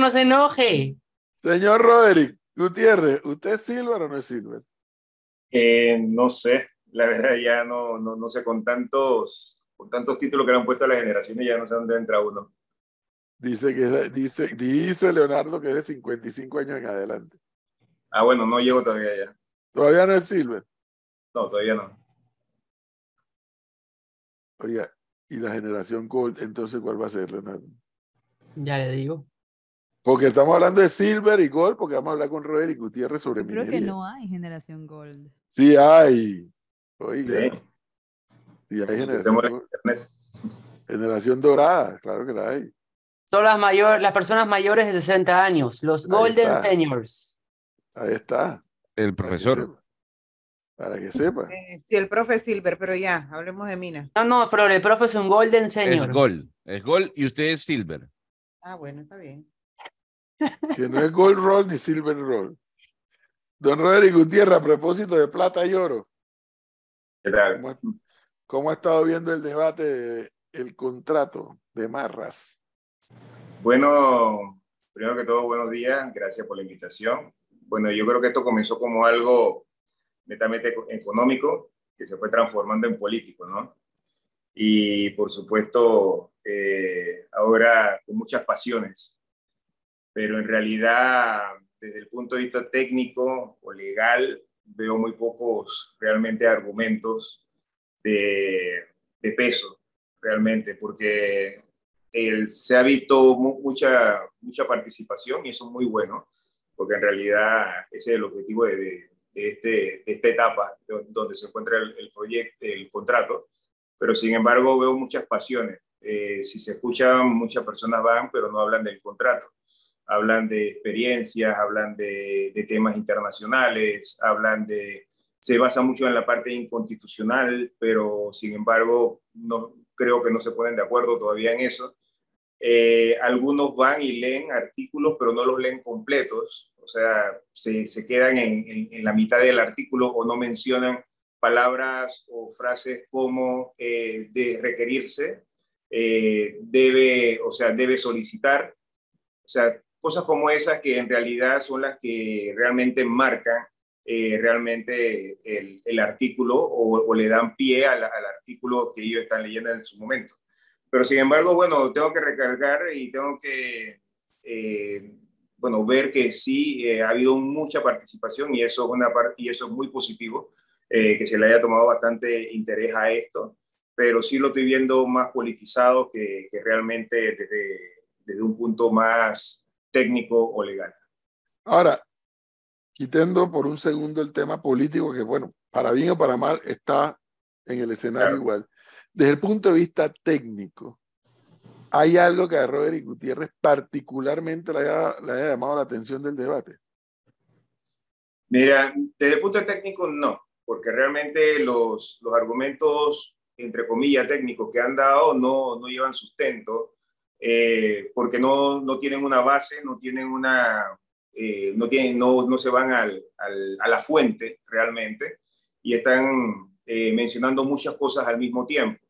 no se enoje. Señor Roderick Gutiérrez, ¿usted es Silver o no es Silver? Eh, no sé, la verdad ya no, no, no, sé, con tantos, con tantos títulos que le han puesto a las generaciones ya no sé dónde entra uno. Dice, que, dice, dice Leonardo que es de 55 años en adelante. Ah, bueno, no llego todavía ya. ¿Todavía no es Silver? No, todavía no. Oiga, ¿y la generación Gold entonces cuál va a ser, Leonardo? Ya le digo. Porque estamos hablando de Silver y Gold, porque vamos a hablar con Roderick Gutiérrez sobre Creo que no hay generación Gold. Sí hay. Oiga. Sí, hay generación, generación dorada, claro que la hay. Son las, mayor, las personas mayores de 60 años, los Golden Seniors. Ahí está. El profesor. Para que sepa. Eh, sí, el profe es Silver, pero ya, hablemos de Mina. No, no, Flor, el profe es un Golden Senior. Es Gold, es Gold y usted es Silver. Ah, bueno, está bien. Que no es Gold Roll ni Silver Roll. Don Rodrigo Gutiérrez, a propósito de plata y oro. ¿Qué tal? ¿Cómo, ha estado viendo el debate del contrato de Marras? Bueno, primero que todo, buenos días. Gracias por la invitación. Bueno, yo creo que esto comenzó como algo netamente económico que se fue transformando en político, ¿no? Y por supuesto, eh, ahora con muchas pasiones, pero en realidad, desde el punto de vista técnico o legal, veo muy pocos realmente argumentos de, de peso, realmente, porque el, se ha visto mucha, mucha participación y eso es muy bueno, porque en realidad ese es el objetivo de, de, este, de esta etapa donde se encuentra el, proyecto, el contrato, pero sin embargo veo muchas pasiones. Eh, si se escuchan, muchas personas van, pero no hablan del contrato. Hablan de experiencias, hablan de, de temas internacionales, hablan de... Se basa mucho en la parte inconstitucional, pero sin embargo no, creo que no se ponen de acuerdo todavía en eso. Eh, algunos van y leen artículos, pero no los leen completos o sea, se, se quedan en, en, la mitad del artículo o no mencionan palabras o frases como eh, de requerirse, eh, debe, o sea, debe solicitar, o sea, cosas como esas que en realidad son las que realmente marcan eh, realmente el, el artículo o, o, le dan pie al, al, artículo que ellos están leyendo en su momento. Pero sin embargo, bueno, tengo que recargar y tengo que eh, bueno, ver que sí eh, ha habido mucha participación y eso es, una y eso es muy positivo, eh, que se le haya tomado bastante interés a esto, pero sí lo estoy viendo más politizado que, que realmente desde, desde un punto más técnico o legal. Ahora, quitando por un segundo el tema político, que bueno, para bien o para mal está en el escenario claro. igual. Desde el punto de vista técnico, ¿Hay algo que a Roderick Gutiérrez particularmente le haya, le haya, llamado la atención del debate? Mira, desde el punto técnico no, porque realmente los, los argumentos, entre comillas, técnicos que han dado no, no llevan sustento, eh, porque no, no tienen una base, no tienen una, eh, no, tienen, no, no se van al, al, a la fuente realmente y están eh, mencionando muchas cosas al mismo tiempo.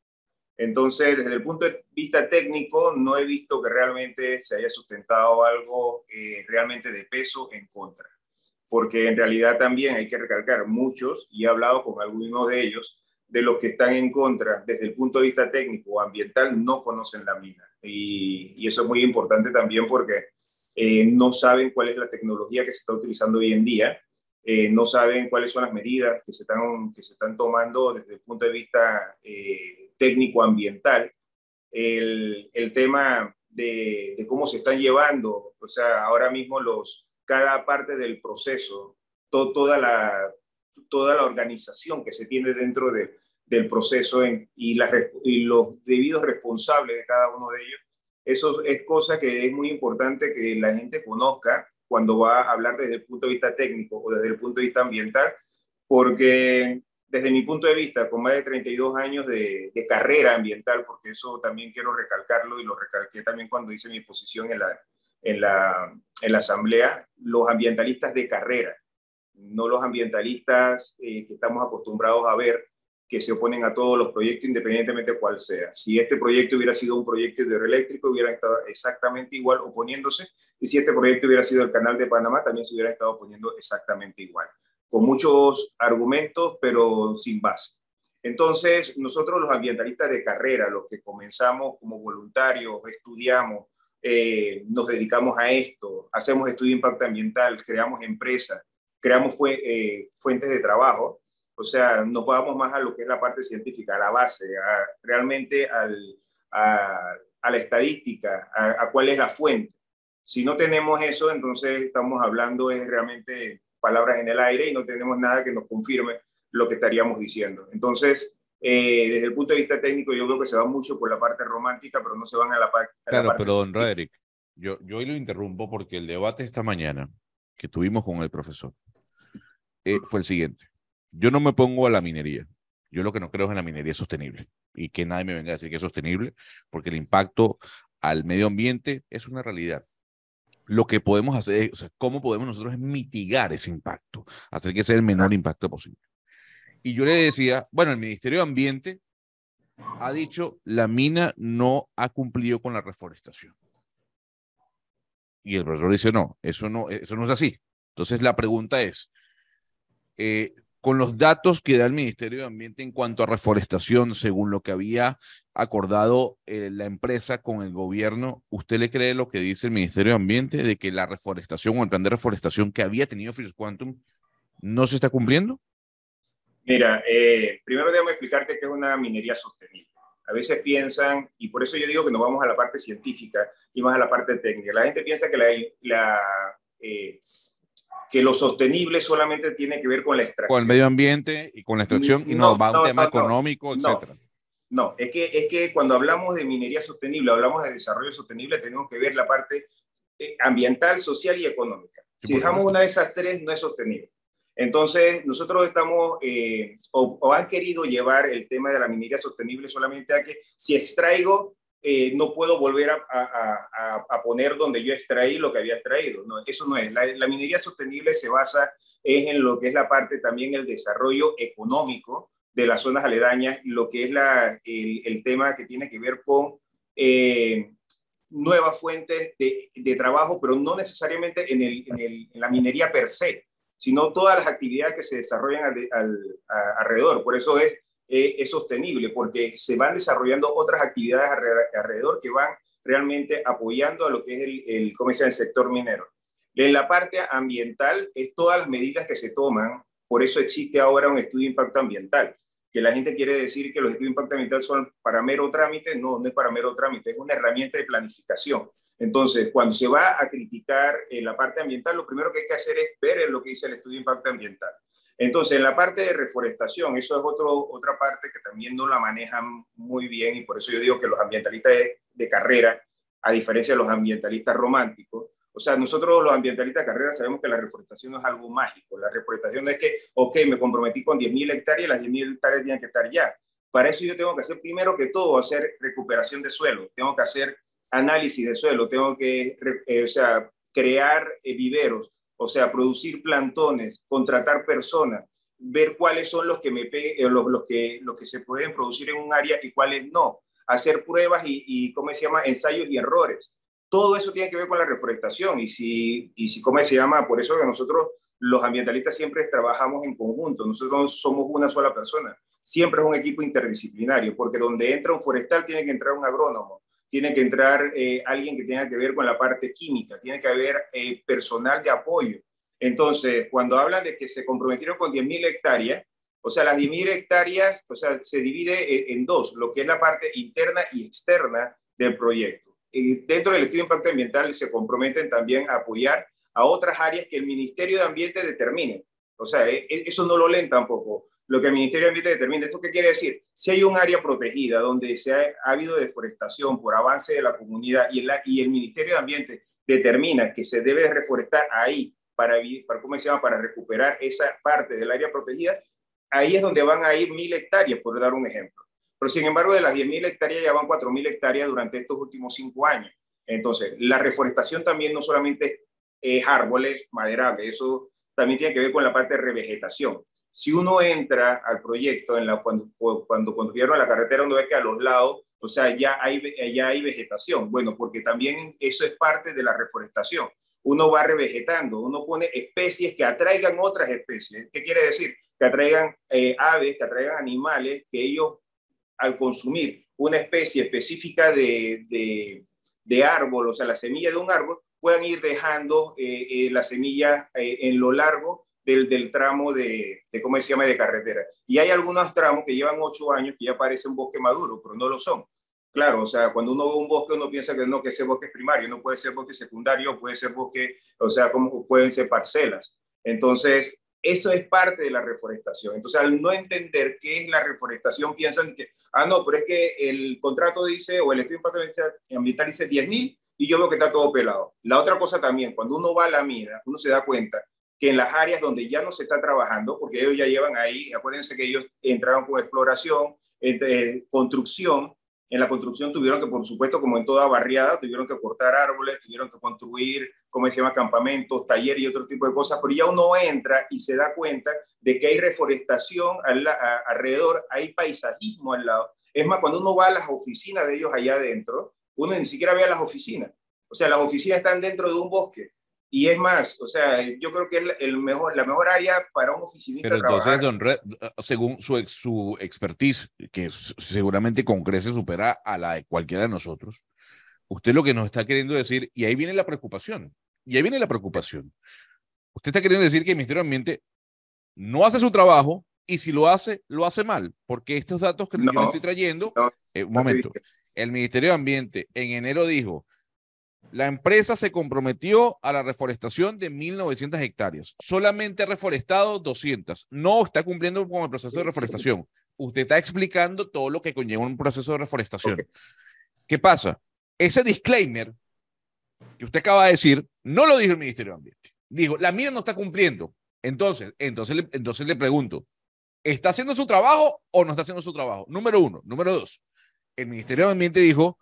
Entonces, desde el punto de vista técnico, no he visto que realmente se haya sustentado algo eh, realmente de peso en contra, porque en realidad también hay que recalcar muchos, y he hablado con algunos de ellos, de los que están en contra desde el punto de vista técnico o ambiental, no conocen la mina. Y, y eso es muy importante también porque eh, no saben cuál es la tecnología que se está utilizando hoy en día, eh, no saben cuáles son las medidas que se están, que se están tomando desde el punto de vista eh, técnico-ambiental, el, el, tema de, de, cómo se están llevando, o sea, ahora mismo los, cada parte del proceso, to, toda, la, toda la organización que se tiene dentro de, del proceso y, los debidos responsables de cada uno de ellos, eso es cosa que es muy importante que la gente conozca cuando va a hablar desde el punto de vista técnico o desde el punto de vista ambiental, porque desde mi punto de vista, con más de 32 años de, carrera ambiental, porque eso también quiero recalcarlo y lo recalqué también cuando hice mi posición en la, en la, en la asamblea, los ambientalistas de carrera, no los ambientalistas eh, que estamos acostumbrados a ver, que se oponen a todos los proyectos, independientemente de cuál sea. Si este proyecto hubiera sido un proyecto hidroeléctrico, hubieran estado exactamente igual oponiéndose, y si este proyecto hubiera sido el canal de Panamá, también se hubiera estado oponiendo exactamente igual, con muchos argumentos, pero sin base. Entonces, nosotros los ambientalistas de carrera, los que comenzamos como voluntarios, estudiamos, eh, nos dedicamos a esto, hacemos estudio de impacto ambiental, creamos empresas, creamos eh, fuentes de trabajo, o sea, nos vamos más a lo que es la parte científica, a la base, realmente al, a, la estadística, a, cuál es la fuente. Si no tenemos eso, entonces estamos hablando es realmente palabras en el aire y no tenemos nada que nos confirme lo que estaríamos diciendo. Entonces, eh, desde el punto de vista técnico, yo creo que se va mucho por la parte romántica, pero no se van a la, parte. Claro, pero don Roderick, yo, yo hoy lo interrumpo porque el debate esta mañana que tuvimos con el profesor eh, fue el siguiente yo no me pongo a la minería. Yo lo que no creo es en la minería sostenible y que nadie me venga a decir que es sostenible, porque el impacto al medio ambiente es una realidad. Lo que podemos hacer, o sea, cómo podemos nosotros mitigar ese impacto, hacer que sea el menor impacto posible. Y yo le decía, bueno, el Ministerio de Ambiente ha dicho, la mina no ha cumplido con la reforestación. Y el profesor dice, no, eso no, eso no es así. Entonces la pregunta es, eh, con los datos que da el Ministerio de Ambiente en cuanto a reforestación, según lo que había acordado eh, la empresa con el gobierno, ¿usted le cree lo que dice el Ministerio de Ambiente de que la reforestación o el plan de reforestación que había tenido Philips Quantum no se está cumpliendo? Mira, eh, primero déjame explicarte que es una minería sostenible. A veces piensan, y por eso yo digo que nos vamos a la parte científica y más a la parte técnica. La gente piensa que la, la eh, que lo sostenible solamente tiene que ver con la extracción. Con el medio ambiente y con la extracción y no, va a un tema económico, etcétera. No, es que, es que cuando hablamos de minería sostenible, hablamos de desarrollo sostenible, tenemos que ver la parte eh, ambiental, social y económica. si dejamos una de esas tres, no es sostenible. Entonces, nosotros estamos, eh, o, han querido llevar el tema de la minería sostenible solamente a que si extraigo eh, no puedo volver a, poner donde yo extraí lo que había extraído. No, eso no es. La, minería sostenible se basa en lo que es la parte también el desarrollo económico de las zonas aledañas, lo que es la, el, tema que tiene que ver con eh, nuevas fuentes de, trabajo, pero no necesariamente en, el, en, la minería per se, sino todas las actividades que se desarrollan alrededor. Por eso es eh, es sostenible, porque se van desarrollando otras actividades alrededor que van realmente apoyando a lo que es el, el, ¿cómo el sector minero. En la parte ambiental es todas las medidas que se toman, por eso existe ahora un estudio de impacto ambiental, que la gente quiere decir que los estudios de impacto ambiental son para mero trámite, no, no es para mero trámite, es una herramienta de planificación. Entonces, cuando se va a criticar en la parte ambiental, lo primero que hay que hacer es ver lo que dice el estudio de impacto ambiental. Entonces, en la parte de reforestación, eso es otro, otra parte que también no la manejan muy bien y por eso yo digo que los ambientalistas de, carrera, a diferencia de los ambientalistas románticos, o sea, nosotros los ambientalistas de carrera sabemos que la reforestación es algo mágico. La reforestación es que, ok, me comprometí con 10.000 hectáreas las 10.000 hectáreas tienen que estar ya. Para eso yo tengo que hacer primero que todo, hacer recuperación de suelo, tengo que hacer análisis de suelo, tengo que, eh, o sea, crear eh, viveros, o sea, producir plantones, contratar personas, ver cuáles son los que, me eh, los, que, los que se pueden producir en un área y cuáles no, hacer pruebas y, y, ¿cómo se llama?, ensayos y errores. Todo eso tiene que ver con la reforestación y si, y si ¿cómo se llama? Por eso que nosotros los ambientalistas siempre trabajamos en conjunto, nosotros somos una sola persona, siempre es un equipo interdisciplinario, porque donde entra un forestal tiene que entrar un agrónomo, tiene que entrar eh, alguien que tenga que ver con la parte química, tiene que haber eh, personal de apoyo. Entonces, cuando hablan de que se comprometieron con 10.000 hectáreas, o sea, las 10.000 hectáreas, o sea, se divide eh, en dos, lo que es la parte interna y externa del proyecto. Y dentro del estudio de impacto ambiental se comprometen también a apoyar a otras áreas que el Ministerio de Ambiente determine. O sea, eso no lo leen tampoco lo que el Ministerio de Ambiente determina. ¿Eso qué quiere decir? Si hay un área protegida donde se ha, habido deforestación por avance de la comunidad y el, y el Ministerio de Ambiente determina que se debe reforestar ahí para, para, ¿cómo se llama? para recuperar esa parte del área protegida, ahí es donde van a ir mil hectáreas, por dar un ejemplo. Pero sin embargo, de las 10.000 hectáreas ya van 4.000 hectáreas durante estos últimos cinco años. Entonces, la reforestación también no solamente es árboles maderables, eso también tiene que ver con la parte de revegetación. Si uno entra al proyecto en la, cuando, cuando construyeron la carretera, uno ve que a los lados, o sea, ya hay, ya hay vegetación. Bueno, porque también eso es parte de la reforestación. Uno va revegetando, uno pone especies que atraigan otras especies. ¿Qué quiere decir? Que atraigan eh, aves, que atraigan animales, que ellos al consumir una especie específica de, de, de árbol, o sea, la semilla de un árbol, puedan ir dejando eh, eh, la semilla en lo largo del, del tramo de, de, ¿cómo se llama?, de carretera. Y hay algunos tramos que llevan ocho años que ya parecen bosque maduro, pero no lo son. Claro, o sea, cuando uno ve un bosque, uno piensa que no, que ese bosque es primario, no puede ser bosque secundario, puede ser bosque, o sea, como pueden ser parcelas. Entonces, eso es parte de la reforestación. Entonces, al no entender qué es la reforestación, piensan que, ah, no, pero es que el contrato dice, o el estudio de impacto ambiental dice 10.000 y yo veo que está todo pelado. La otra cosa también, cuando uno va a la mina, uno se da cuenta que en las áreas donde ya no se está trabajando, porque ellos ya llevan ahí, acuérdense que ellos entraron con exploración, eh, construcción, en la construcción tuvieron que, por supuesto, como en toda barriada, tuvieron que cortar árboles, tuvieron que construir, como se llama, campamentos, talleres y otro tipo de cosas, pero ya uno entra y se da cuenta de que hay reforestación alrededor, hay paisajismo al lado. Es más, cuando uno va a las oficinas de ellos allá adentro, uno ni siquiera ve a las oficinas. O sea, las oficinas están dentro de un bosque. Y es más, o sea, yo creo que es el mejor, la mejor área para un oficinista. Pero entonces, don Red, según su, su expertise, que seguramente con crece supera a la de cualquiera de nosotros, usted lo que nos está queriendo decir, y ahí viene la preocupación, y ahí viene la preocupación. Usted está queriendo decir que el Ministerio de Ambiente no hace su trabajo y si lo hace, lo hace mal, porque estos datos que no, yo estoy trayendo, eh, un momento, el Ministerio de Ambiente en enero dijo, la empresa se comprometió a la reforestación de 1.900 hectáreas. Solamente ha reforestado 200. No está cumpliendo con el proceso de reforestación. Usted está explicando todo lo que conlleva un proceso de reforestación. ¿Qué pasa? Ese disclaimer que usted acaba de decir, no lo dijo el Ministerio de Ambiente. Dijo, la mía no está cumpliendo. Entonces, entonces, entonces le pregunto, ¿está haciendo su trabajo o no está haciendo su trabajo? Número uno. Número dos, el Ministerio de Ambiente dijo,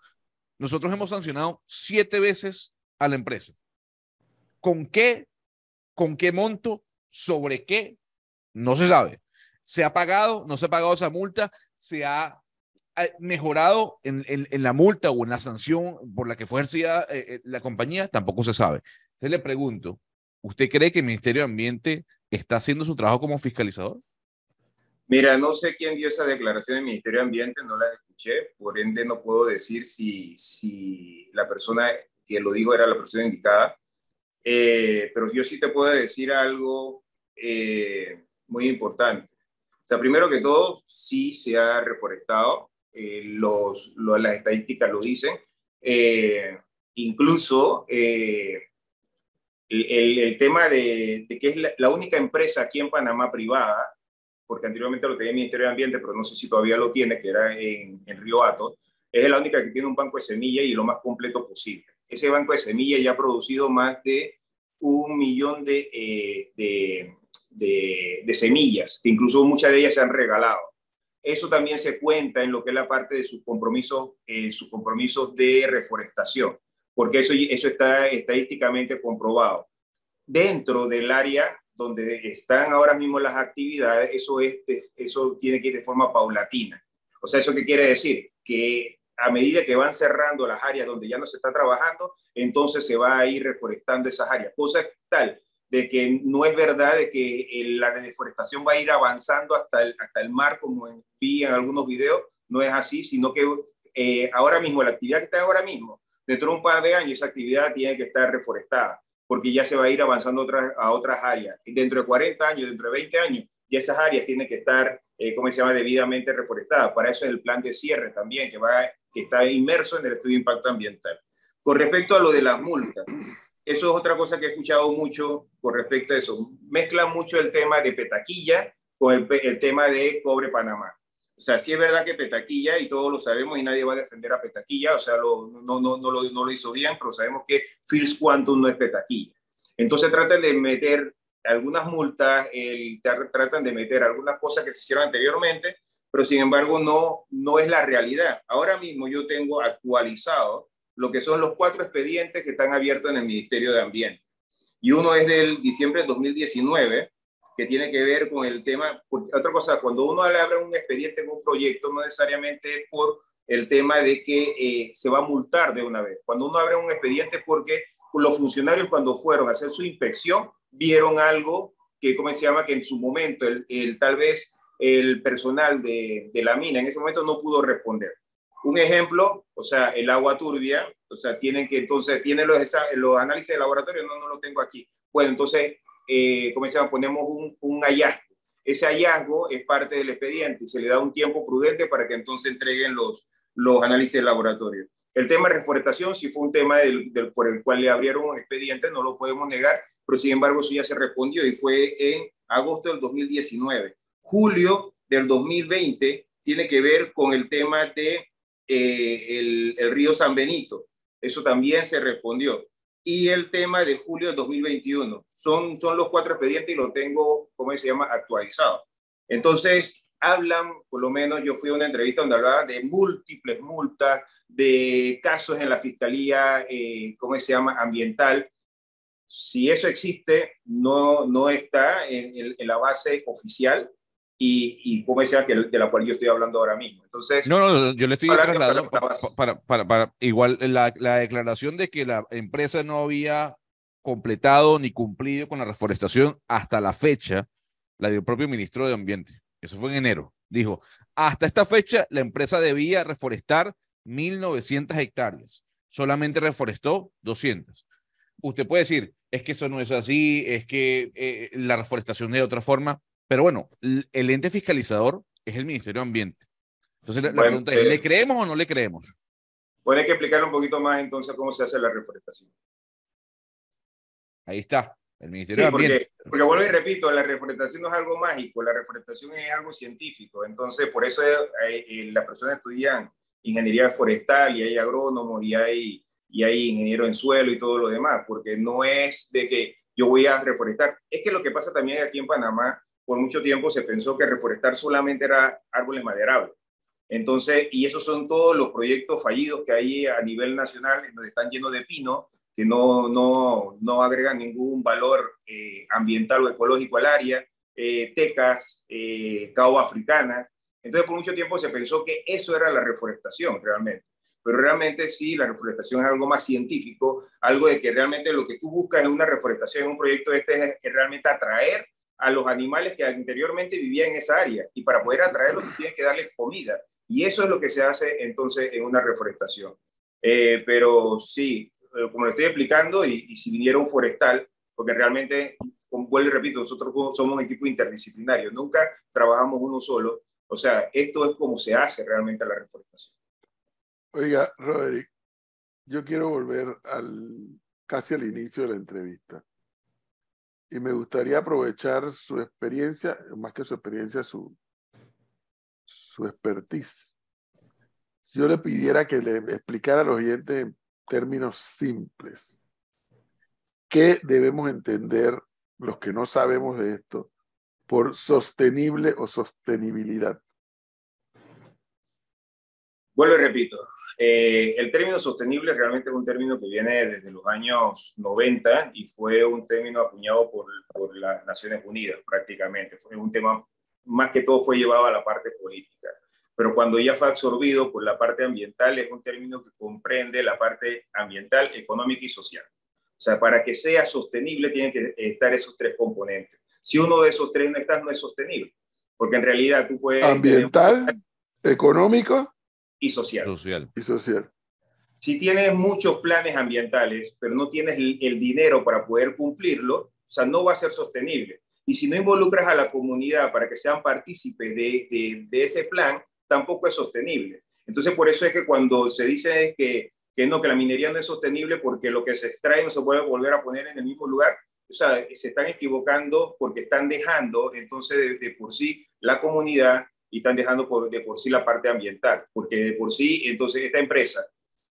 nosotros hemos sancionado siete veces a la empresa. ¿Con qué? ¿Con qué monto? ¿Sobre qué? No se sabe. ¿Se ha pagado? ¿No se ha pagado esa multa? ¿Se ha mejorado en, la multa o en la sanción por la que fue ejercida eh, eh, la compañía? Tampoco se sabe. Entonces le pregunto, ¿usted cree que el Ministerio de Ambiente está haciendo su trabajo como fiscalizador? Mira, no sé quién dio esa declaración del Ministerio de Ambiente, no la escuché, por ende no puedo decir si, si la persona que lo dijo era la persona indicada, eh, pero yo sí te puedo decir algo eh, muy importante. O sea, primero que todo, sí se ha reforestado, eh, los, las estadísticas lo dicen, incluso el, el, tema de, de, que es la, la única empresa aquí en Panamá privada porque anteriormente lo tenía el Ministerio de Ambiente, pero no sé si todavía lo tiene, que era en, en Río Hato, es la única que tiene un banco de semillas y lo más completo posible. Ese banco de semillas ya ha producido más de un millón de, eh, de, de, semillas, que incluso muchas de ellas se han regalado. Eso también se cuenta en lo que es la parte de sus compromisos, eh, sus compromisos de reforestación, porque eso, eso está estadísticamente comprobado. Dentro del área donde están ahora mismo las actividades, eso, es eso tiene que ir de forma paulatina. O sea, ¿eso qué quiere decir? Que a medida que van cerrando las áreas donde ya no se está trabajando, entonces se va a ir reforestando esas áreas. Cosa tal de que no es verdad de que la deforestación va a ir avanzando hasta el, hasta el mar, como vi en algunos videos, no es así, sino que eh, ahora mismo, la actividad que está ahora mismo, dentro de un par de años, esa actividad tiene que estar reforestada porque ya se va a ir avanzando a otras áreas. Dentro de 40 años, dentro de 20 años, ya esas áreas tienen que estar, eh, ¿cómo se llama?, debidamente reforestadas. Para eso es el plan de cierre también, que, va, que está inmerso en el estudio de impacto ambiental. Con respecto a lo de las multas, eso es otra cosa que he escuchado mucho con respecto a eso. Mezclan mucho el tema de Petaquilla con el, el tema de Cobre Panamá. O sea, sí es verdad que Petaquilla, y todos lo sabemos, y nadie va a defender a Petaquilla, o sea, lo, no, no, no, lo, no lo hizo bien, pero sabemos que First Quantum no es Petaquilla. Entonces tratan de meter algunas multas, el, tratan de meter algunas cosas que se hicieron anteriormente, pero sin embargo no, no es la realidad. Ahora mismo yo tengo actualizado lo que son los cuatro expedientes que están abiertos en el Ministerio de Ambiente. Y uno es del diciembre de 2019, que tiene que ver con el tema, porque otra cosa, cuando uno abre un expediente en un proyecto, no necesariamente por el tema de que eh, se va a multar de una vez. Cuando uno abre un expediente porque los funcionarios cuando fueron a hacer su inspección vieron algo que, ¿cómo se llama? Que en su momento el, el tal vez el personal de, de, la mina en ese momento no pudo responder. Un ejemplo, o sea, el agua turbia, o sea, tienen que entonces, tienen los, los análisis de laboratorio, no, no lo tengo aquí. Bueno, entonces, eh, ¿cómo se llama? Ponemos un, un hallazgo. Ese hallazgo es parte del expediente y se le da un tiempo prudente para que entonces entreguen los, los análisis de laboratorio. El tema de reforestación sí fue un tema del, del, por el cual le abrieron un expediente, no lo podemos negar, pero sin embargo eso ya se respondió y fue en agosto del 2019 julio del 2020 tiene que ver con el tema de eh, el, el, río San Benito. Eso también se respondió. Y el tema de julio del 2021. Son, son los cuatro expedientes y lo tengo, ¿cómo se llama?, actualizado. Entonces, hablan, por lo menos yo fui a una entrevista donde hablaba de múltiples multas, de casos en la Fiscalía, eh, ¿cómo se llama?, ambiental. Si eso existe, no, no está en, en, en la base oficial, y, y como decía, que de la cual yo estoy hablando ahora mismo. Entonces, no, no, yo le estoy trasladando para, para, para, para, igual la, la declaración de que la empresa no había completado ni cumplido con la reforestación hasta la fecha, la dio el propio ministro de Ambiente. Eso fue en enero. Dijo, hasta esta fecha la empresa debía reforestar 1.900 hectáreas. Solamente reforestó 200. Usted puede decir, es que eso no es así, es que eh, la reforestación es de otra forma. Pero bueno, el ente fiscalizador es el Ministerio de Ambiente. Entonces la, bueno, la pregunta es, ¿le creemos o no le creemos? Puede que explicar un poquito más entonces cómo se hace la reforestación. Ahí está, el Ministerio sí, de Ambiente. Porque, porque vuelvo y repito, la reforestación no es algo mágico, la reforestación es algo científico. Entonces, por eso eh, eh, las personas estudian ingeniería forestal y hay agrónomos y hay, y hay ingenieros en suelo y todo lo demás, porque no es de que yo voy a reforestar. Es que lo que pasa también aquí en Panamá, por mucho tiempo se pensó que reforestar solamente era árboles maderables. Entonces, y esos son todos los proyectos fallidos que hay a nivel nacional, donde están llenos de pino, que no, no, no agregan ningún valor eh, ambiental o ecológico al área, eh, tecas, eh, africana. Entonces, por mucho tiempo se pensó que eso era la reforestación realmente. Pero realmente sí, la reforestación es algo más científico, algo de que realmente lo que tú buscas en una reforestación, en un proyecto este, es, es realmente atraer a los animales que anteriormente vivían en esa área. Y para poder atraerlos, tienes que darles comida. Y eso es lo que se hace entonces en una reforestación. Eh, pero sí, eh, como lo estoy explicando, y, y, si viniera un forestal, porque realmente, como vuelvo y repito, nosotros somos un equipo interdisciplinario, nunca trabajamos uno solo. O sea, esto es como se hace realmente la reforestación. Oiga, Roderick, yo quiero volver al casi al inicio de la entrevista y me gustaría aprovechar su experiencia, más que su experiencia, su, su expertise. Si yo le pidiera que le explicara a los oyentes en términos simples, ¿qué debemos entender los que no sabemos de esto por sostenible o sostenibilidad? Vuelvo y repito, eh, el término sostenible realmente es un término que viene desde los años 90 y fue un término acuñado por, por las Naciones Unidas prácticamente. Fue un tema, más que todo fue llevado a la parte política. Pero cuando ya fue absorbido por la parte ambiental, es un término que comprende la parte ambiental, económica y social. O sea, para que sea sostenible tienen que estar esos tres componentes. Si uno de esos tres no está, no es sostenible. Porque en realidad tú puedes... Ambiental, económico y social. social. Y social. Si tienes muchos planes ambientales, pero no tienes el, el, dinero para poder cumplirlo, o sea, no va a ser sostenible. Y si no involucras a la comunidad para que sean partícipes de, de, de ese plan, tampoco es sostenible. Entonces, por eso es que cuando se dice que, que no, que la minería no es sostenible porque lo que se extrae no se puede volver a poner en el mismo lugar, o sea, se están equivocando porque están dejando entonces de, de por sí la comunidad y están dejando por, de por sí la parte ambiental, porque de por sí, entonces esta empresa,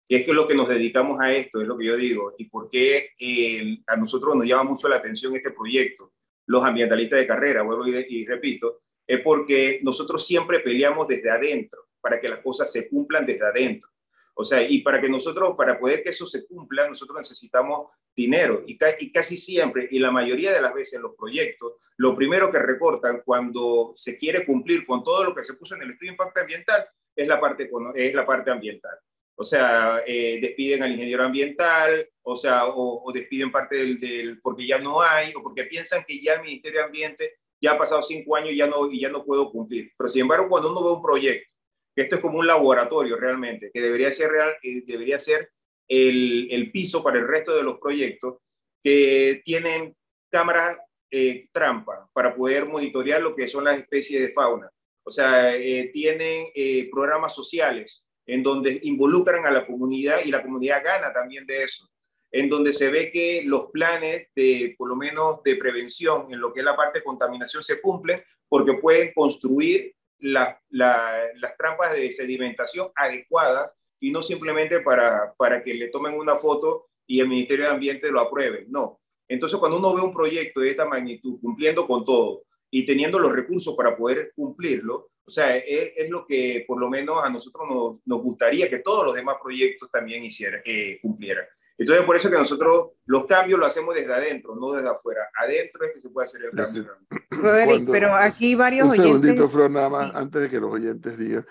que es que lo que nos dedicamos a esto, es lo que yo digo, y por qué eh, a nosotros nos llama mucho la atención este proyecto, los ambientalistas de carrera, vuelvo y, y repito, es porque nosotros siempre peleamos desde adentro, para que las cosas se cumplan desde adentro. O sea, y para que nosotros, para poder que eso se cumpla, nosotros necesitamos dinero. Y, y, casi siempre, y la mayoría de las veces en los proyectos, lo primero que recortan cuando se quiere cumplir con todo lo que se puso en el estudio de impacto ambiental es la parte, es la parte ambiental. O sea, eh, despiden al ingeniero ambiental, o sea, o, despiden parte del, del, porque ya no hay, o porque piensan que ya el Ministerio de Ambiente ya ha pasado cinco años y ya no, y ya no puedo cumplir. Pero sin embargo, cuando uno ve un proyecto esto es como un laboratorio realmente, que debería ser, real, debería ser el, el, piso para el resto de los proyectos, que tienen cámaras eh, trampa para poder monitorear lo que son las especies de fauna. O sea, eh, tienen eh, programas sociales en donde involucran a la comunidad y la comunidad gana también de eso, en donde se ve que los planes de, por lo menos, de prevención en lo que es la parte de contaminación se cumplen porque pueden construir las trampas de sedimentación adecuadas y no simplemente para, para que le tomen una foto y el Ministerio de Ambiente lo apruebe. No. Entonces, cuando uno ve un proyecto de esta magnitud cumpliendo con todo y teniendo los recursos para poder cumplirlo, o sea, es, lo que por lo menos a nosotros nos, nos, gustaría que todos los demás proyectos también hicieran, eh, cumplieran. Entonces, por eso que nosotros los cambios los hacemos desde adentro, no desde afuera. Adentro es que se puede hacer el cambio. Roderick, pero aquí varios un oyentes... Un segundito, Flor, nada más, antes de que los oyentes digan.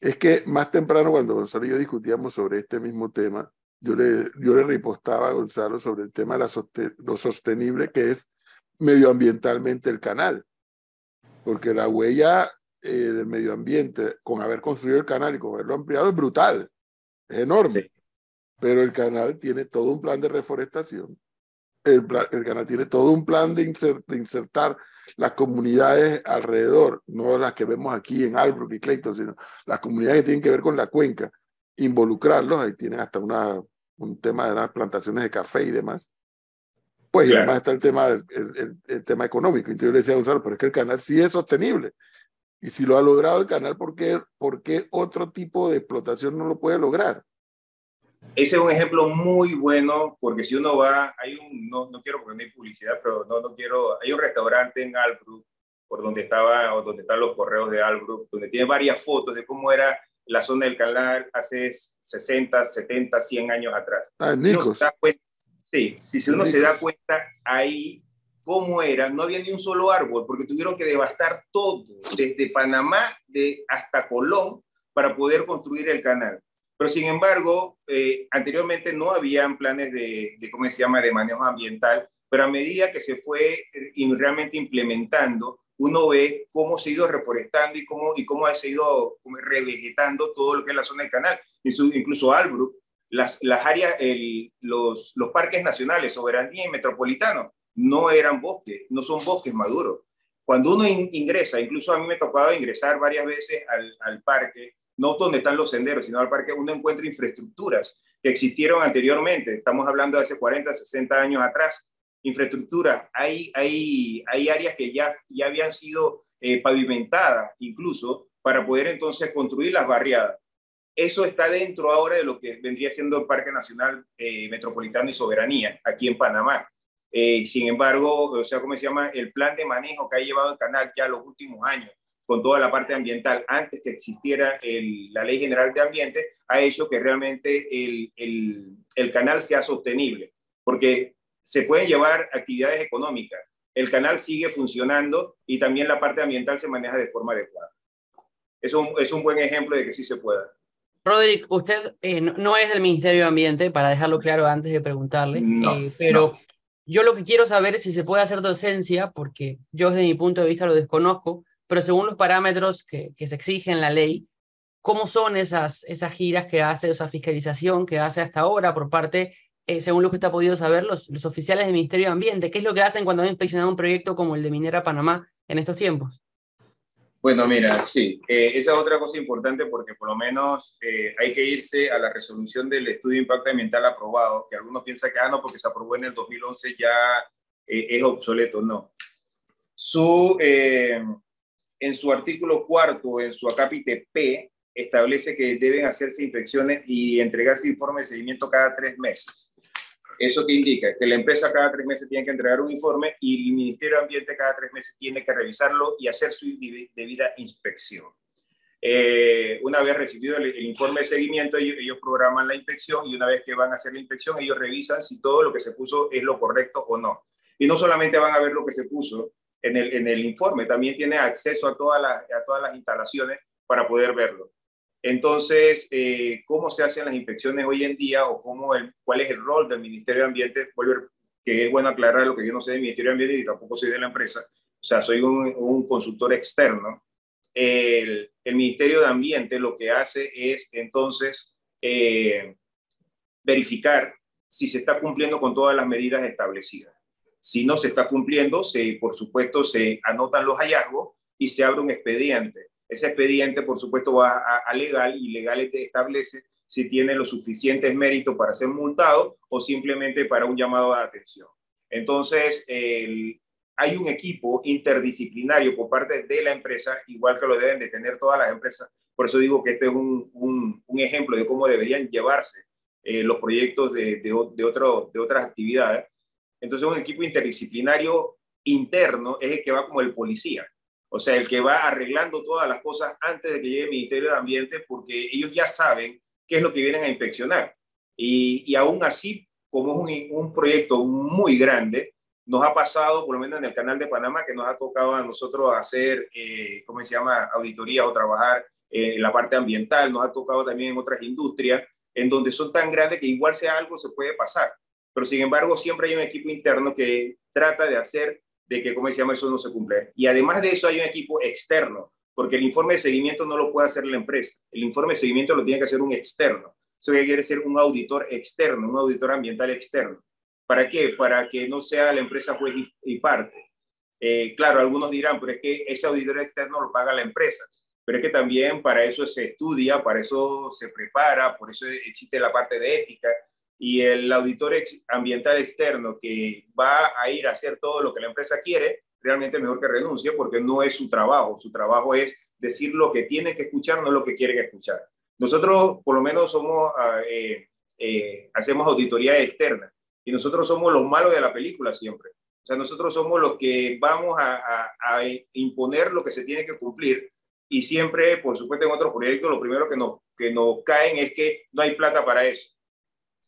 Es que más temprano, cuando Gonzalo y yo discutíamos sobre este mismo tema, yo le, yo le ripostaba a Gonzalo sobre el tema de la lo sostenible que es medioambientalmente el canal. Porque la huella eh, del medio ambiente con haber construido el canal y con haberlo ampliado es brutal, es enorme. Sí pero el canal tiene todo un plan de reforestación. El, el canal tiene todo un plan de, insertar las comunidades alrededor, no las que vemos aquí en Albrook y Clayton, sino las comunidades que tienen que ver con la cuenca, involucrarlos, ahí tienen hasta una, un tema de las plantaciones de café y demás. Pues y además está el tema, del, el, el, tema económico. Entonces yo le decía a Gonzalo, pero es que el canal sí es sostenible. Y si lo ha logrado el canal, ¿por qué, ¿por qué otro tipo de explotación no lo puede lograr? Ese es un ejemplo muy bueno porque si uno va, hay un, no, no quiero poner publicidad, pero no, no quiero, hay un restaurante en Albrook, por donde, estaba, o donde están los correos de Albrook, donde tiene varias fotos de cómo era la zona del canal hace 60, 70, 100 años atrás. Ah, si uno se da cuenta, sí, si uno se da cuenta ahí cómo era, no había ni un solo árbol, porque tuvieron que devastar todo, desde Panamá de, hasta Colón, para poder construir el canal. Pero sin embargo, eh, anteriormente no habían planes de, de, ¿cómo se llama?, de manejo ambiental, pero a medida que se fue eh, realmente implementando, uno ve cómo se ha ido reforestando y cómo, y cómo ha ido revegetando todo lo que es la zona del canal, incluso Albrook, las, las áreas, el, los, los parques nacionales, soberanía y metropolitano, no eran bosques, no son bosques maduros. Cuando uno ingresa, incluso a mí me tocaba ingresar varias veces al, al parque, no donde están los senderos, sino al parque, uno encuentra infraestructuras que existieron anteriormente. Estamos hablando de hace 40, 60 años atrás. Infraestructura, hay, hay, hay áreas que ya, ya habían sido eh, pavimentadas incluso para poder entonces construir las barriadas. Eso está dentro ahora de lo que vendría siendo el Parque Nacional eh, Metropolitano y Soberanía, aquí en Panamá. Eh, sin embargo, o sea, ¿cómo se llama? El plan de manejo que ha llevado el canal ya los últimos años con toda la parte ambiental antes que existiera la Ley General de Ambiente, ha hecho que realmente el, el, el canal sea sostenible, porque se pueden llevar actividades económicas, el canal sigue funcionando y también la parte ambiental se maneja de forma adecuada. Es un, es un buen ejemplo de que sí se pueda. Roderick, usted eh, no es del Ministerio de Ambiente, para dejarlo claro antes de preguntarle, no, eh, pero no. yo lo que quiero saber es si se puede hacer docencia, porque yo desde mi punto de vista lo desconozco, pero según los parámetros que, se exigen en la ley, ¿cómo son esas, esas giras que hace, esa fiscalización que hace hasta ahora por parte, eh, según lo que usted ha podido saber, los, los oficiales del Ministerio de Ambiente? ¿Qué es lo que hacen cuando han inspeccionado un proyecto como el de Minera Panamá en estos tiempos? Bueno, mira, sí, eh, esa es otra cosa importante porque por lo menos eh, hay que irse a la resolución del estudio de impacto ambiental aprobado, que algunos piensan que, ah, no, porque se aprobó en el 2011 ya es obsoleto, no. Su, en su artículo cuarto, en su acápite P, establece que deben hacerse inspecciones y entregarse informes de seguimiento cada tres meses. ¿Eso qué indica? Que la empresa cada tres meses tiene que entregar un informe y el Ministerio de Ambiente cada tres meses tiene que revisarlo y hacer su debida inspección. Eh, una vez recibido el, informe de seguimiento, ellos, programan la inspección y una vez que van a hacer la inspección, ellos revisan si todo lo que se puso es lo correcto o no. Y no solamente van a ver lo que se puso en el, en el informe, también tiene acceso a, todas las, a todas las instalaciones para poder verlo. Entonces, eh, ¿cómo se hacen las inspecciones hoy en día o cómo el, cuál es el rol del Ministerio de Ambiente? Vuelvo, que es bueno aclarar lo que yo no sé del Ministerio de Ambiente y tampoco soy de la empresa. O sea, soy un, un consultor externo. El, el, Ministerio de Ambiente lo que hace es entonces eh, verificar si se está cumpliendo con todas las medidas establecidas. Si no se está cumpliendo, se, por supuesto, se anotan los hallazgos y se abre un expediente ese expediente, por supuesto, va a, legal y legal establece si tiene los suficientes méritos para ser multado o simplemente para un llamado de atención. Entonces, hay un equipo interdisciplinario por parte de la empresa, igual que lo deben de tener todas las empresas. Por eso digo que este es un, ejemplo de cómo deberían llevarse eh, los proyectos de, de, de, otro, de otras actividades. Entonces, un equipo interdisciplinario interno es el que va como el policía. O sea, el que va arreglando todas las cosas antes de que llegue el Ministerio de Ambiente, porque ellos ya saben qué es lo que vienen a inspeccionar. Y, y aún así, como es un, un, proyecto muy grande, nos ha pasado, por lo menos en el canal de Panamá, que nos ha tocado a nosotros hacer, eh, ¿cómo se llama?, auditoría o trabajar eh, en la parte ambiental, nos ha tocado también en otras industrias, en donde son tan grandes que igual sea algo se puede pasar. Pero sin embargo, siempre hay un equipo interno que trata de hacer de que, ¿cómo se llama? Eso no se cumple. Y además de eso hay un equipo externo, porque el informe de seguimiento no lo puede hacer la empresa. El informe de seguimiento lo tiene que hacer un externo. Eso quiere decir un auditor externo, un auditor ambiental externo. ¿Para qué? Para que no sea la empresa juez y, parte. Eh, claro, algunos dirán, pero es que ese auditor externo lo paga la empresa. Pero es que también para eso se estudia, para eso se prepara, por eso existe la parte de ética, y el auditor ambiental externo que va a ir a hacer todo lo que la empresa quiere, realmente mejor que renuncie porque no es su trabajo. Su trabajo es decir lo que tiene que escuchar, no lo que quieren escuchar. Nosotros, por lo menos, somos, ah, eh, eh, hacemos auditoría externa y nosotros somos los malos de la película siempre. O sea, nosotros somos los que vamos a, a imponer lo que se tiene que cumplir y siempre, por supuesto, en otros proyectos, lo primero que nos, que nos caen es que no hay plata para eso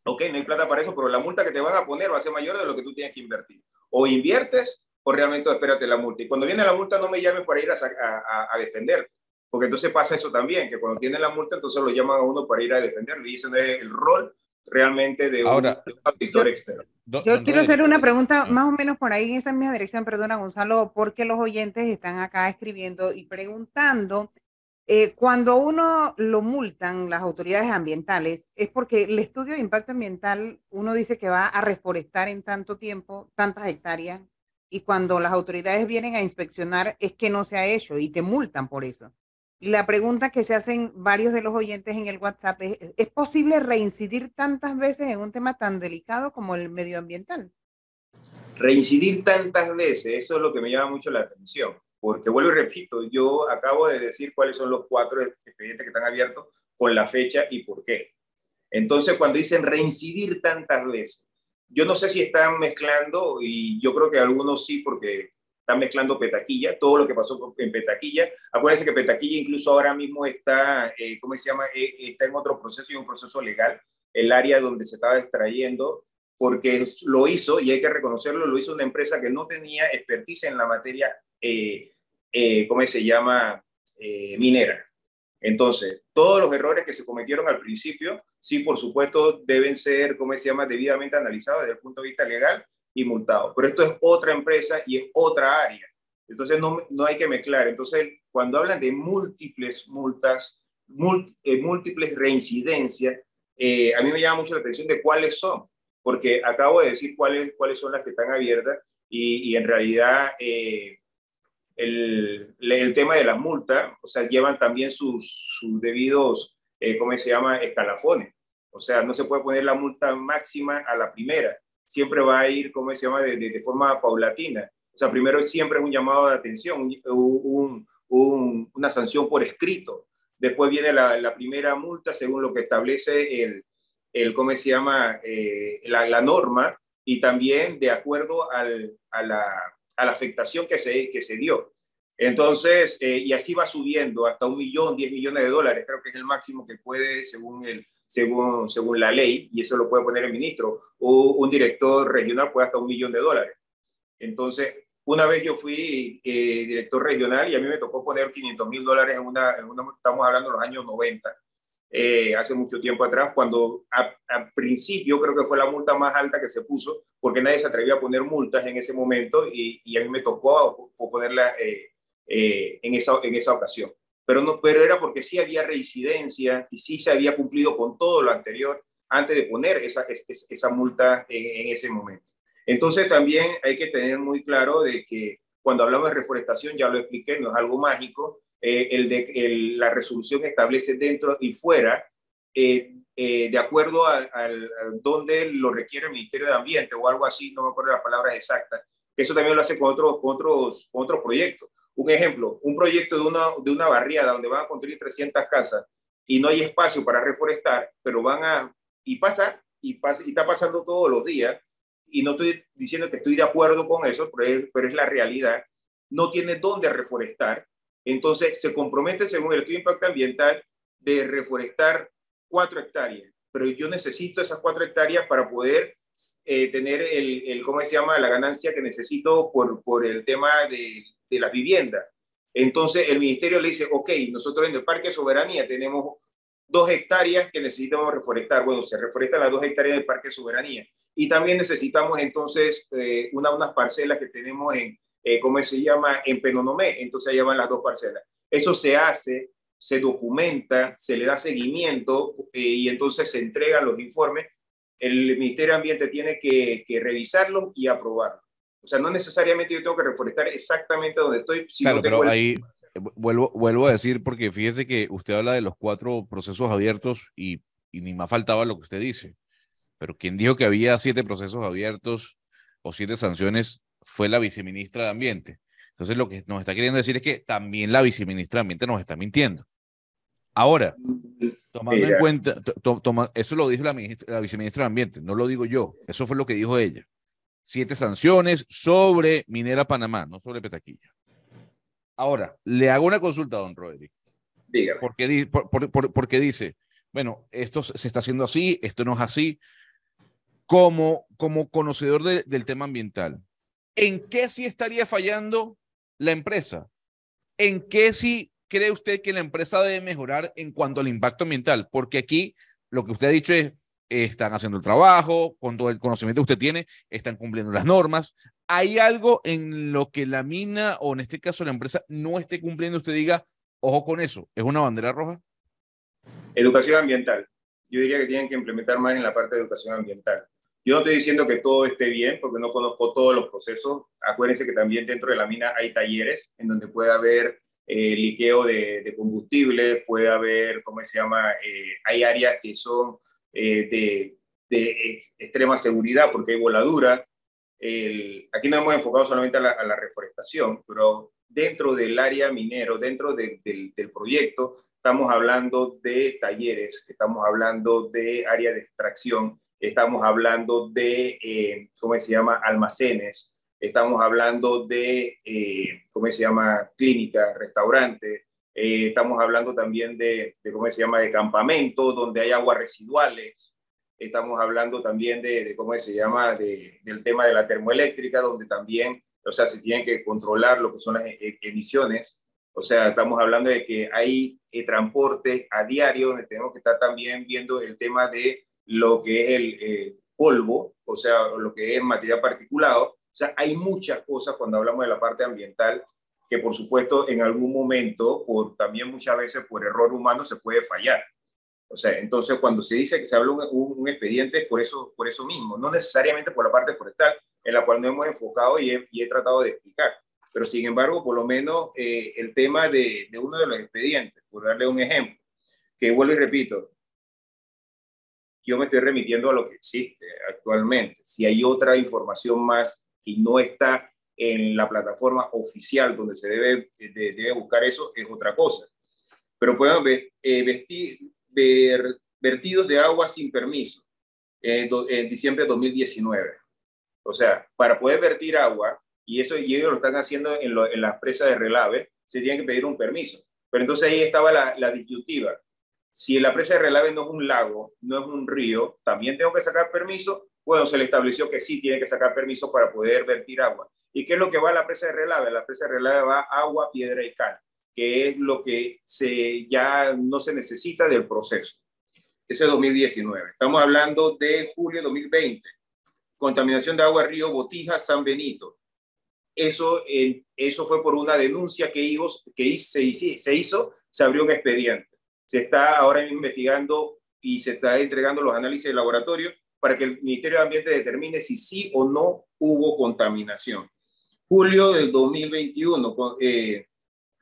ok, no hay plata para eso, pero la multa que te van a poner va a ser mayor de lo que tú tienes que invertir. O inviertes o realmente espérate la multa. Y cuando viene la multa no me llames para ir a, a, a defender, porque entonces pasa eso también, que cuando tiene la multa entonces lo llaman a uno para ir a defenderlo y ese no es el rol realmente de un auditor externo. Yo quiero hacer una pregunta más o menos por ahí en esa misma dirección, perdona Gonzalo, porque los oyentes están acá escribiendo y preguntando eh, cuando uno lo multan las autoridades ambientales, es porque el estudio de impacto ambiental, uno dice que va a reforestar en tanto tiempo, tantas hectáreas, y cuando las autoridades vienen a inspeccionar es que no se ha hecho y te multan por eso. Y la pregunta que se hacen varios de los oyentes en el WhatsApp es, ¿es posible reincidir tantas veces en un tema tan delicado como el medioambiental? Reincidir tantas veces, eso es lo que me llama mucho la atención porque vuelvo y repito, yo acabo de decir cuáles son los cuatro expedientes que están abiertos con la fecha y por qué. Entonces, cuando dicen reincidir tantas veces, yo no sé si están mezclando, y yo creo que algunos sí, porque están mezclando Petaquilla, todo lo que pasó en Petaquilla. Acuérdense que Petaquilla incluso ahora mismo está, eh, ¿cómo se llama? Eh, está en otro proceso y un proceso legal, el área donde se estaba extrayendo, porque lo hizo, y hay que reconocerlo, lo hizo una empresa que no tenía expertise en la materia eh, eh, ¿cómo se llama? Eh, minera. Entonces, todos los errores que se cometieron al principio, sí, por supuesto, deben ser, ¿cómo se llama?, debidamente analizados desde el punto de vista legal y multados. Pero esto es otra empresa y es otra área. Entonces, no, no hay que mezclar. Entonces, cuando hablan de múltiples multas, eh, múltiples reincidencias, a mí me llama mucho la atención de cuáles son, porque acabo de decir cuáles, cuáles son las que están abiertas y, y en realidad el, el, tema de la multa, o sea, llevan también sus, sus debidos, eh, ¿cómo se llama?, escalafones. O sea, no se puede poner la multa máxima a la primera. Siempre va a ir, ¿cómo se llama?, de, de, forma paulatina. O sea, primero siempre es un llamado de atención, un, un, una sanción por escrito. Después viene la, la, primera multa según lo que establece el, el ¿cómo se llama?, eh, la, la, norma y también de acuerdo al, a la a la afectación que se, que se dio. Entonces, eh, y así va subiendo hasta un millón, diez millones de dólares, creo que es el máximo que puede según, el, según, según la ley, y eso lo puede poner el ministro, o un director regional puede hasta un millón de dólares. Entonces, una vez yo fui eh, director regional y a mí me tocó poner 500 mil dólares en una, en una, estamos hablando de los años 90, eh, hace mucho tiempo atrás, cuando al principio creo que fue la multa más alta que se puso, porque nadie se atrevía a poner multas en ese momento y, y a mí me tocó ponerla eh, eh, en, esa, en esa ocasión. Pero, no, pero era porque sí había reincidencia y sí se había cumplido con todo lo anterior antes de poner esa, esa multa en, en ese momento. Entonces también hay que tener muy claro de que cuando hablamos de reforestación, ya lo expliqué, no es algo mágico, eh, el de, la resolución establece dentro y fuera, eh, eh, de acuerdo a, donde lo requiere el Ministerio de Ambiente o algo así, no me acuerdo las palabras exactas, eso también lo hace con otros, otros, otros proyectos. Un ejemplo, un proyecto de una, de una barriada donde van a construir 300 casas y no hay espacio para reforestar, pero van a, y pasa, y, pasa, y está pasando todos los días, y no estoy diciendo que estoy de acuerdo con eso, pero es, pero es la realidad, no tiene dónde reforestar, entonces se compromete según el estudio de impacto ambiental de reforestar cuatro hectáreas, pero yo necesito esas cuatro hectáreas para poder eh, tener el, el, ¿cómo se llama?, la ganancia que necesito por, por el tema de, de la vivienda. Entonces el ministerio le dice, ok, nosotros en el Parque Soberanía tenemos dos hectáreas que necesitamos reforestar. Bueno, se reforestan las dos hectáreas del Parque Soberanía. Y también necesitamos entonces eh, una, unas parcelas que tenemos en, eh, ¿cómo se llama? En Penonomé. Entonces allá van las dos parcelas. Eso se hace, se documenta, se le da seguimiento eh, y entonces se entregan los informes. El Ministerio de Ambiente tiene que, que revisarlos y aprobarlos. O sea, no necesariamente yo tengo que reforestar exactamente donde estoy. claro, pero ahí, vuelvo, vuelvo a decir, porque fíjese que usted habla de los cuatro procesos abiertos y, y ni más faltaba lo que usted dice. Pero quien dijo que había siete procesos abiertos o siete sanciones fue la viceministra de Ambiente. Entonces lo que nos está queriendo decir es que también la viceministra de Ambiente nos está mintiendo. Ahora, tomando en cuenta, toma, eso lo dijo la, la viceministra de Ambiente, no lo digo yo, eso fue lo que dijo ella. Siete sanciones sobre Minera Panamá, no sobre Petaquilla. Ahora, le hago una consulta a don Roderick. Dígame. Porque, por, por, porque dice, bueno, esto se está haciendo así, esto no es así. Como, como conocedor de, del tema ambiental, ¿en qué sí estaría fallando la empresa? ¿En qué sí cree usted que la empresa debe mejorar en cuanto al impacto ambiental? Porque aquí lo que usted ha dicho es, están haciendo el trabajo, con todo el conocimiento que usted tiene, están cumpliendo las normas, ¿hay algo en lo que la mina o en este caso la empresa no esté cumpliendo? Usted diga, ojo con eso, ¿es una bandera roja? Educación ambiental. Yo diría que tienen que implementar más en la parte de educación ambiental. Yo no estoy diciendo que todo esté bien porque no conozco todos los procesos. Acuérdense que también dentro de la mina hay talleres en donde puede haber eh, liqueo de, de, combustible, puede haber, ¿cómo se llama? Eh, hay áreas que son eh, de, de, extrema seguridad porque hay voladura, el, aquí nos hemos enfocado solamente a la, a la, reforestación, pero dentro del área minero, dentro de, del, del proyecto, estamos hablando de talleres, estamos hablando de área de extracción, estamos hablando de, eh, ¿cómo se llama?, almacenes, estamos hablando de, eh, ¿cómo se llama?, clínica, restaurante, eh, estamos hablando también de, de, ¿cómo se llama?, de campamentos donde hay aguas residuales, estamos hablando también de, de ¿cómo se llama?, de, del tema de la termoeléctrica, donde también, o sea, se tienen que controlar lo que son las e, emisiones. O sea, estamos hablando de que hay eh, transporte a diario, donde tenemos que estar también viendo el tema de lo que es el eh, polvo, o sea, lo que es material particulado. O sea, hay muchas cosas cuando hablamos de la parte ambiental que por supuesto en algún momento, por también muchas veces por error humano, se puede fallar. O sea, entonces cuando se dice que se habla un, un, expediente, por eso, por eso mismo, no necesariamente por la parte forestal, en la cual nos hemos enfocado y he, y he tratado de explicar. Pero sin embargo, por lo menos eh, el tema de, de, uno de los expedientes, por darle un ejemplo, que vuelvo y repito, yo me estoy remitiendo a lo que existe actualmente. Si hay otra información más y no está en la plataforma oficial donde se debe, de, debe buscar eso, es otra cosa. Pero ver, eh, vestir, ver, vertidos de agua sin permiso en, en diciembre de 2019. O sea, para poder vertir agua, y eso y ellos lo están haciendo en, lo, en las presas de relave, se tiene que pedir un permiso. Pero entonces ahí estaba la, la disyuntiva. Si la presa de Relave no es un lago, no es un río, también tengo que sacar permiso. Bueno, se le estableció que sí tiene que sacar permiso para poder vertir agua. ¿Y qué es lo que va a la presa de Relave? La presa de Relave va agua, piedra y cal, que es lo que se, ya no se necesita del proceso. Ese es 2019. Estamos hablando de julio de 2020. Contaminación de agua río Botija, San Benito. Eso, eso fue por una denuncia que, que se hizo, se abrió un expediente. Se está ahora investigando y se está entregando los análisis de laboratorio para que el Ministerio de Ambiente determine si sí o no hubo contaminación. Julio del 2021, eh,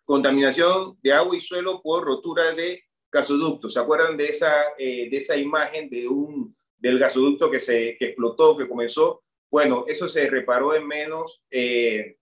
contaminación de agua y suelo por rotura de gasoducto. ¿Se acuerdan de esa, eh, de esa imagen de un, del gasoducto que, se, que explotó, que comenzó? Bueno, eso se reparó en menos, eh,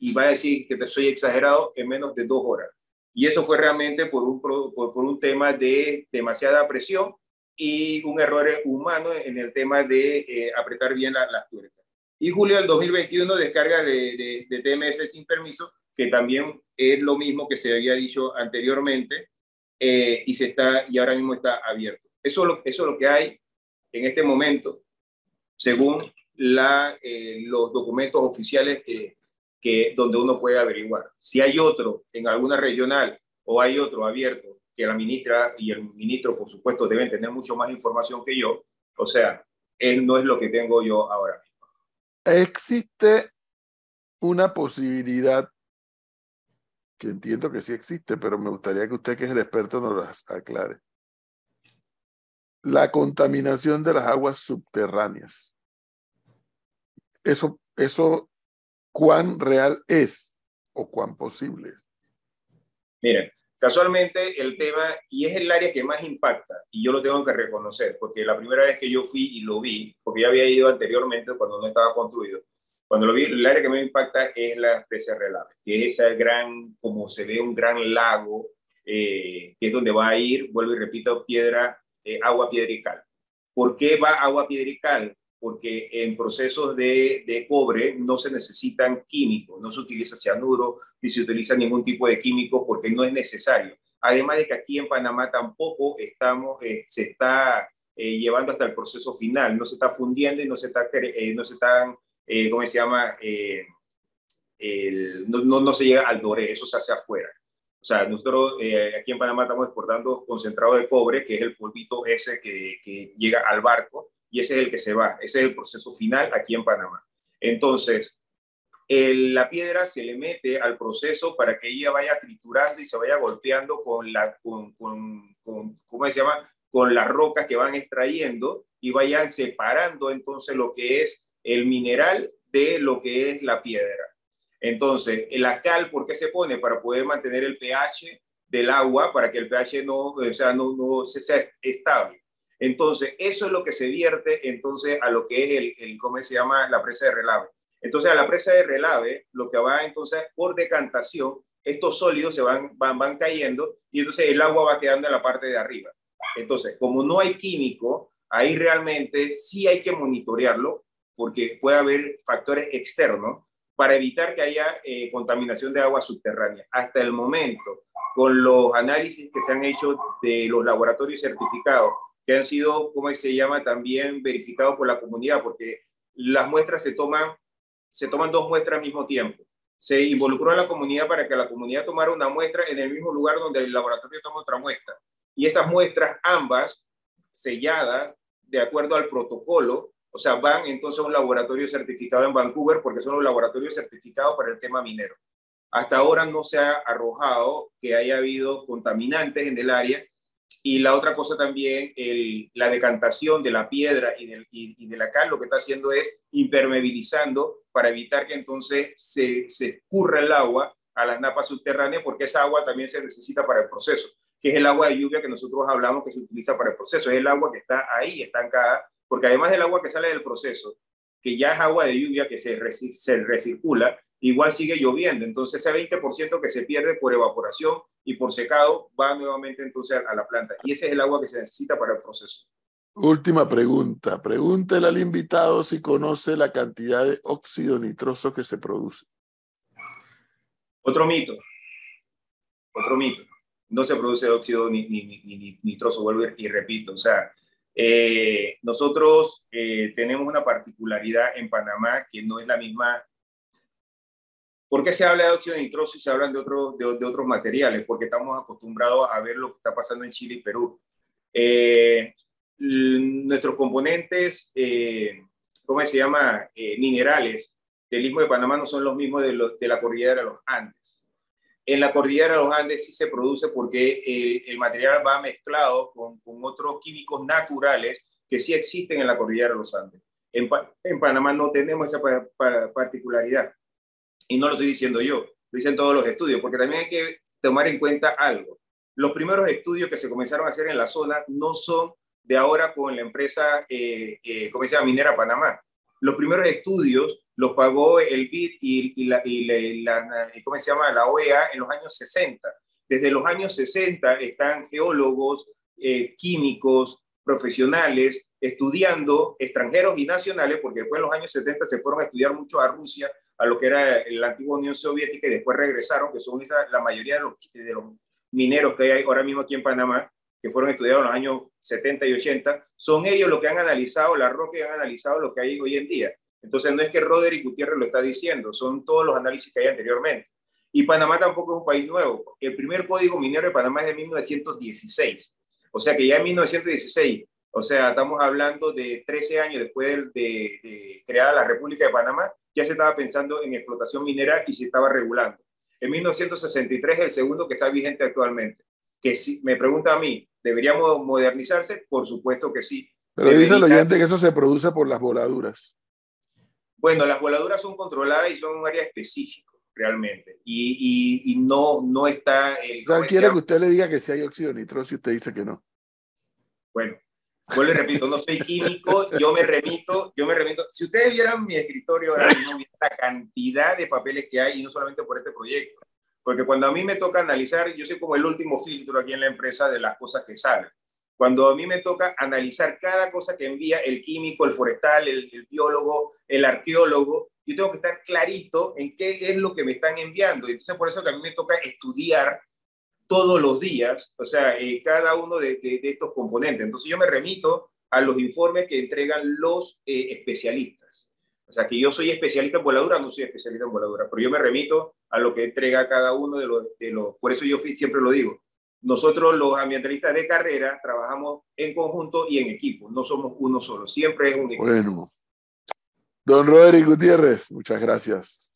y va a decir que soy exagerado, en menos de dos horas. Y eso fue realmente por un, por, un tema de demasiada presión y un error humano en el tema de eh, apretar bien las la tuercas. Y julio del 2021 descarga de, de, de, TMF sin permiso, que también es lo mismo que se había dicho anteriormente, eh, y, se está, y ahora mismo está abierto. Eso, lo, eso es lo que hay en este momento, según la, eh, los documentos oficiales que, que, donde uno puede averiguar. Si hay otro en alguna regional o hay otro abierto, que la ministra y el ministro, por supuesto, deben tener mucho más información que yo, o sea, él no es lo que tengo yo ahora mismo. ¿Existe una posibilidad que entiendo que sí existe, pero me gustaría que usted, que es el experto, nos las aclare. La contaminación de las aguas subterráneas. Eso, eso, ¿cuán real es o cuán posible es? Miren, casualmente el tema, y es el área que más impacta, y yo lo tengo que reconocer, porque la primera vez que yo fui y lo vi, porque ya había ido anteriormente cuando no estaba construido, cuando lo vi, el área que me impacta es la presa Relave, que es esa gran, como se ve un gran lago, eh, que es donde va a ir, vuelvo y repito, piedra, eh, agua, piedra y cal. ¿Por qué va agua, piedra y cal? Porque en procesos de, de, cobre no se necesitan químicos, no se utiliza cianuro, ni se utiliza ningún tipo de químico porque no es necesario. Además de que aquí en Panamá tampoco estamos, eh, se está eh, llevando hasta el proceso final, no se está fundiendo y no se, está, eh, no se están eh, ¿cómo se llama? Eh, el, no, no, no, se llega al doré, eso se hace afuera. O sea, nosotros eh, aquí en Panamá estamos exportando concentrado de cobre, que es el polvito ese que, que llega al barco, y ese es el que se va. Ese es el proceso final aquí en Panamá. Entonces, la piedra se le mete al proceso para que ella vaya triturando y se vaya golpeando con la, con, con, ¿cómo se llama? Con las rocas que van extrayendo y vayan separando entonces lo que es el mineral de lo que es la piedra. Entonces, la cal, ¿por qué se pone? Para poder mantener el pH del agua, para que el pH no, o sea, no, no sea estable. Entonces, eso es lo que se vierte entonces a lo que es el, el ¿cómo se llama? La presa de relave. Entonces, a la presa de relave, lo que va entonces por decantación, estos sólidos se van, van, van cayendo y entonces el agua va quedando en la parte de arriba. Entonces, como no hay químico, ahí realmente sí hay que monitorearlo porque puede haber factores externos para evitar que haya eh, contaminación de agua subterránea. Hasta el momento, con los análisis que se han hecho de los laboratorios certificados, que han sido, ¿cómo se llama?, también verificados por la comunidad, porque las muestras se toman, se toman dos muestras al mismo tiempo. Se involucró a la comunidad para que la comunidad tomara una muestra en el mismo lugar donde el laboratorio toma otra muestra. Y esas muestras, ambas selladas, de acuerdo al protocolo, o sea, van entonces a un laboratorio certificado en Vancouver porque son los laboratorios certificados para el tema minero. Hasta ahora no se ha arrojado que haya habido contaminantes en el área. Y la otra cosa también, la decantación de la piedra y, de la cal, lo que está haciendo es impermeabilizando para evitar que entonces se, se escurra el agua a las napas subterráneas, porque esa agua también se necesita para el proceso, que es el agua de lluvia que nosotros hablamos que se utiliza para el proceso. Es el agua que está ahí, estancada, porque además del agua que sale del proceso, que ya es agua de lluvia que se recircula, igual sigue lloviendo. Entonces ese 20% que se pierde por evaporación y por secado va nuevamente entonces a la planta. Y ese es el agua que se necesita para el proceso. Última pregunta. Pregúntele al invitado si conoce la cantidad de óxido nitroso que se produce. Otro mito. otro mito. No se produce óxido ni, ni, ni, nitroso, vuelvo y repito. O sea, eh, nosotros eh, tenemos una particularidad en Panamá que no es la misma. ¿Por qué se habla de óxido nitroso y se hablan de, otros de, otros materiales? Porque estamos acostumbrados a ver lo que está pasando en Chile y Perú. Eh, nuestros componentes, ¿cómo se llama? minerales del Istmo de Panamá no son los mismos de, de la cordillera de los Andes. En la cordillera de los Andes sí se produce porque el, el material va mezclado con, con, otros químicos naturales que sí existen en la cordillera de los Andes. En, en Panamá no tenemos esa particularidad. Y no lo estoy diciendo yo, lo dicen todos los estudios, porque también hay que tomar en cuenta algo. Los primeros estudios que se comenzaron a hacer en la zona no son de ahora con la empresa, eh, eh, ¿cómo se llama? Minera Panamá. Los primeros estudios los pagó el BID y, la, y la, ¿cómo se llama? la OEA en los años 60. Desde los años 60 están geólogos, eh, químicos, profesionales estudiando, extranjeros y nacionales, porque después en los años 70 se fueron a estudiar mucho a Rusia, a lo que era la antigua Unión Soviética, y después regresaron, que son la mayoría de los, de mineros que hay ahora mismo aquí en Panamá, que fueron estudiados en los años 70 y 80, son ellos los que han analizado la roca y han analizado lo que hay hoy en día. Entonces no es que Roderick Gutiérrez lo está diciendo, son todos los análisis que hay anteriormente. Y Panamá tampoco es un país nuevo. El primer código minero de Panamá es de 1916. O sea que ya en 1916, o sea, estamos hablando de 13 años después de, de, creada la República de Panamá, ya se estaba pensando en explotación minera y se estaba regulando. En 1963 es el segundo que está vigente actualmente. Que si me pregunta a mí, ¿deberíamos modernizarse? Por supuesto que sí. Pero dice el oyente que eso se produce por las voladuras. Bueno, las voladuras son controladas y son un área específico, realmente. Y, y, no, no está... El, o sea, quiere que usted le diga que si hay óxido nitroso y usted dice que no. Bueno, vuelvo y repito, no soy químico, yo me remito, yo me remito. Si ustedes vieran mi escritorio ahora mismo, la cantidad de papeles que hay, y no solamente por este proyecto, porque cuando a mí me toca analizar, yo soy como el último filtro aquí en la empresa de las cosas que salen. Cuando a mí me toca analizar cada cosa que envía el químico, el forestal, el, biólogo, el arqueólogo, yo tengo que estar clarito en qué es lo que me están enviando. Entonces, por eso que a mí me toca estudiar todos los días, o sea, eh, cada uno de, estos componentes. Entonces, yo me remito a los informes que entregan los eh, especialistas. O sea, que yo soy especialista en voladura, no soy especialista en voladura, pero yo me remito a lo que entrega cada uno de los, de los por eso yo siempre lo digo, nosotros los ambientalistas de carrera trabajamos en conjunto y en equipo, no somos uno solo, siempre es un equipo. Bueno, don Roderick Gutiérrez, muchas gracias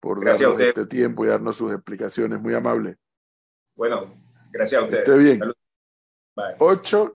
por darnos este tiempo y darnos sus explicaciones, muy amable. Bueno, gracias a usted. Esté bien. Ocho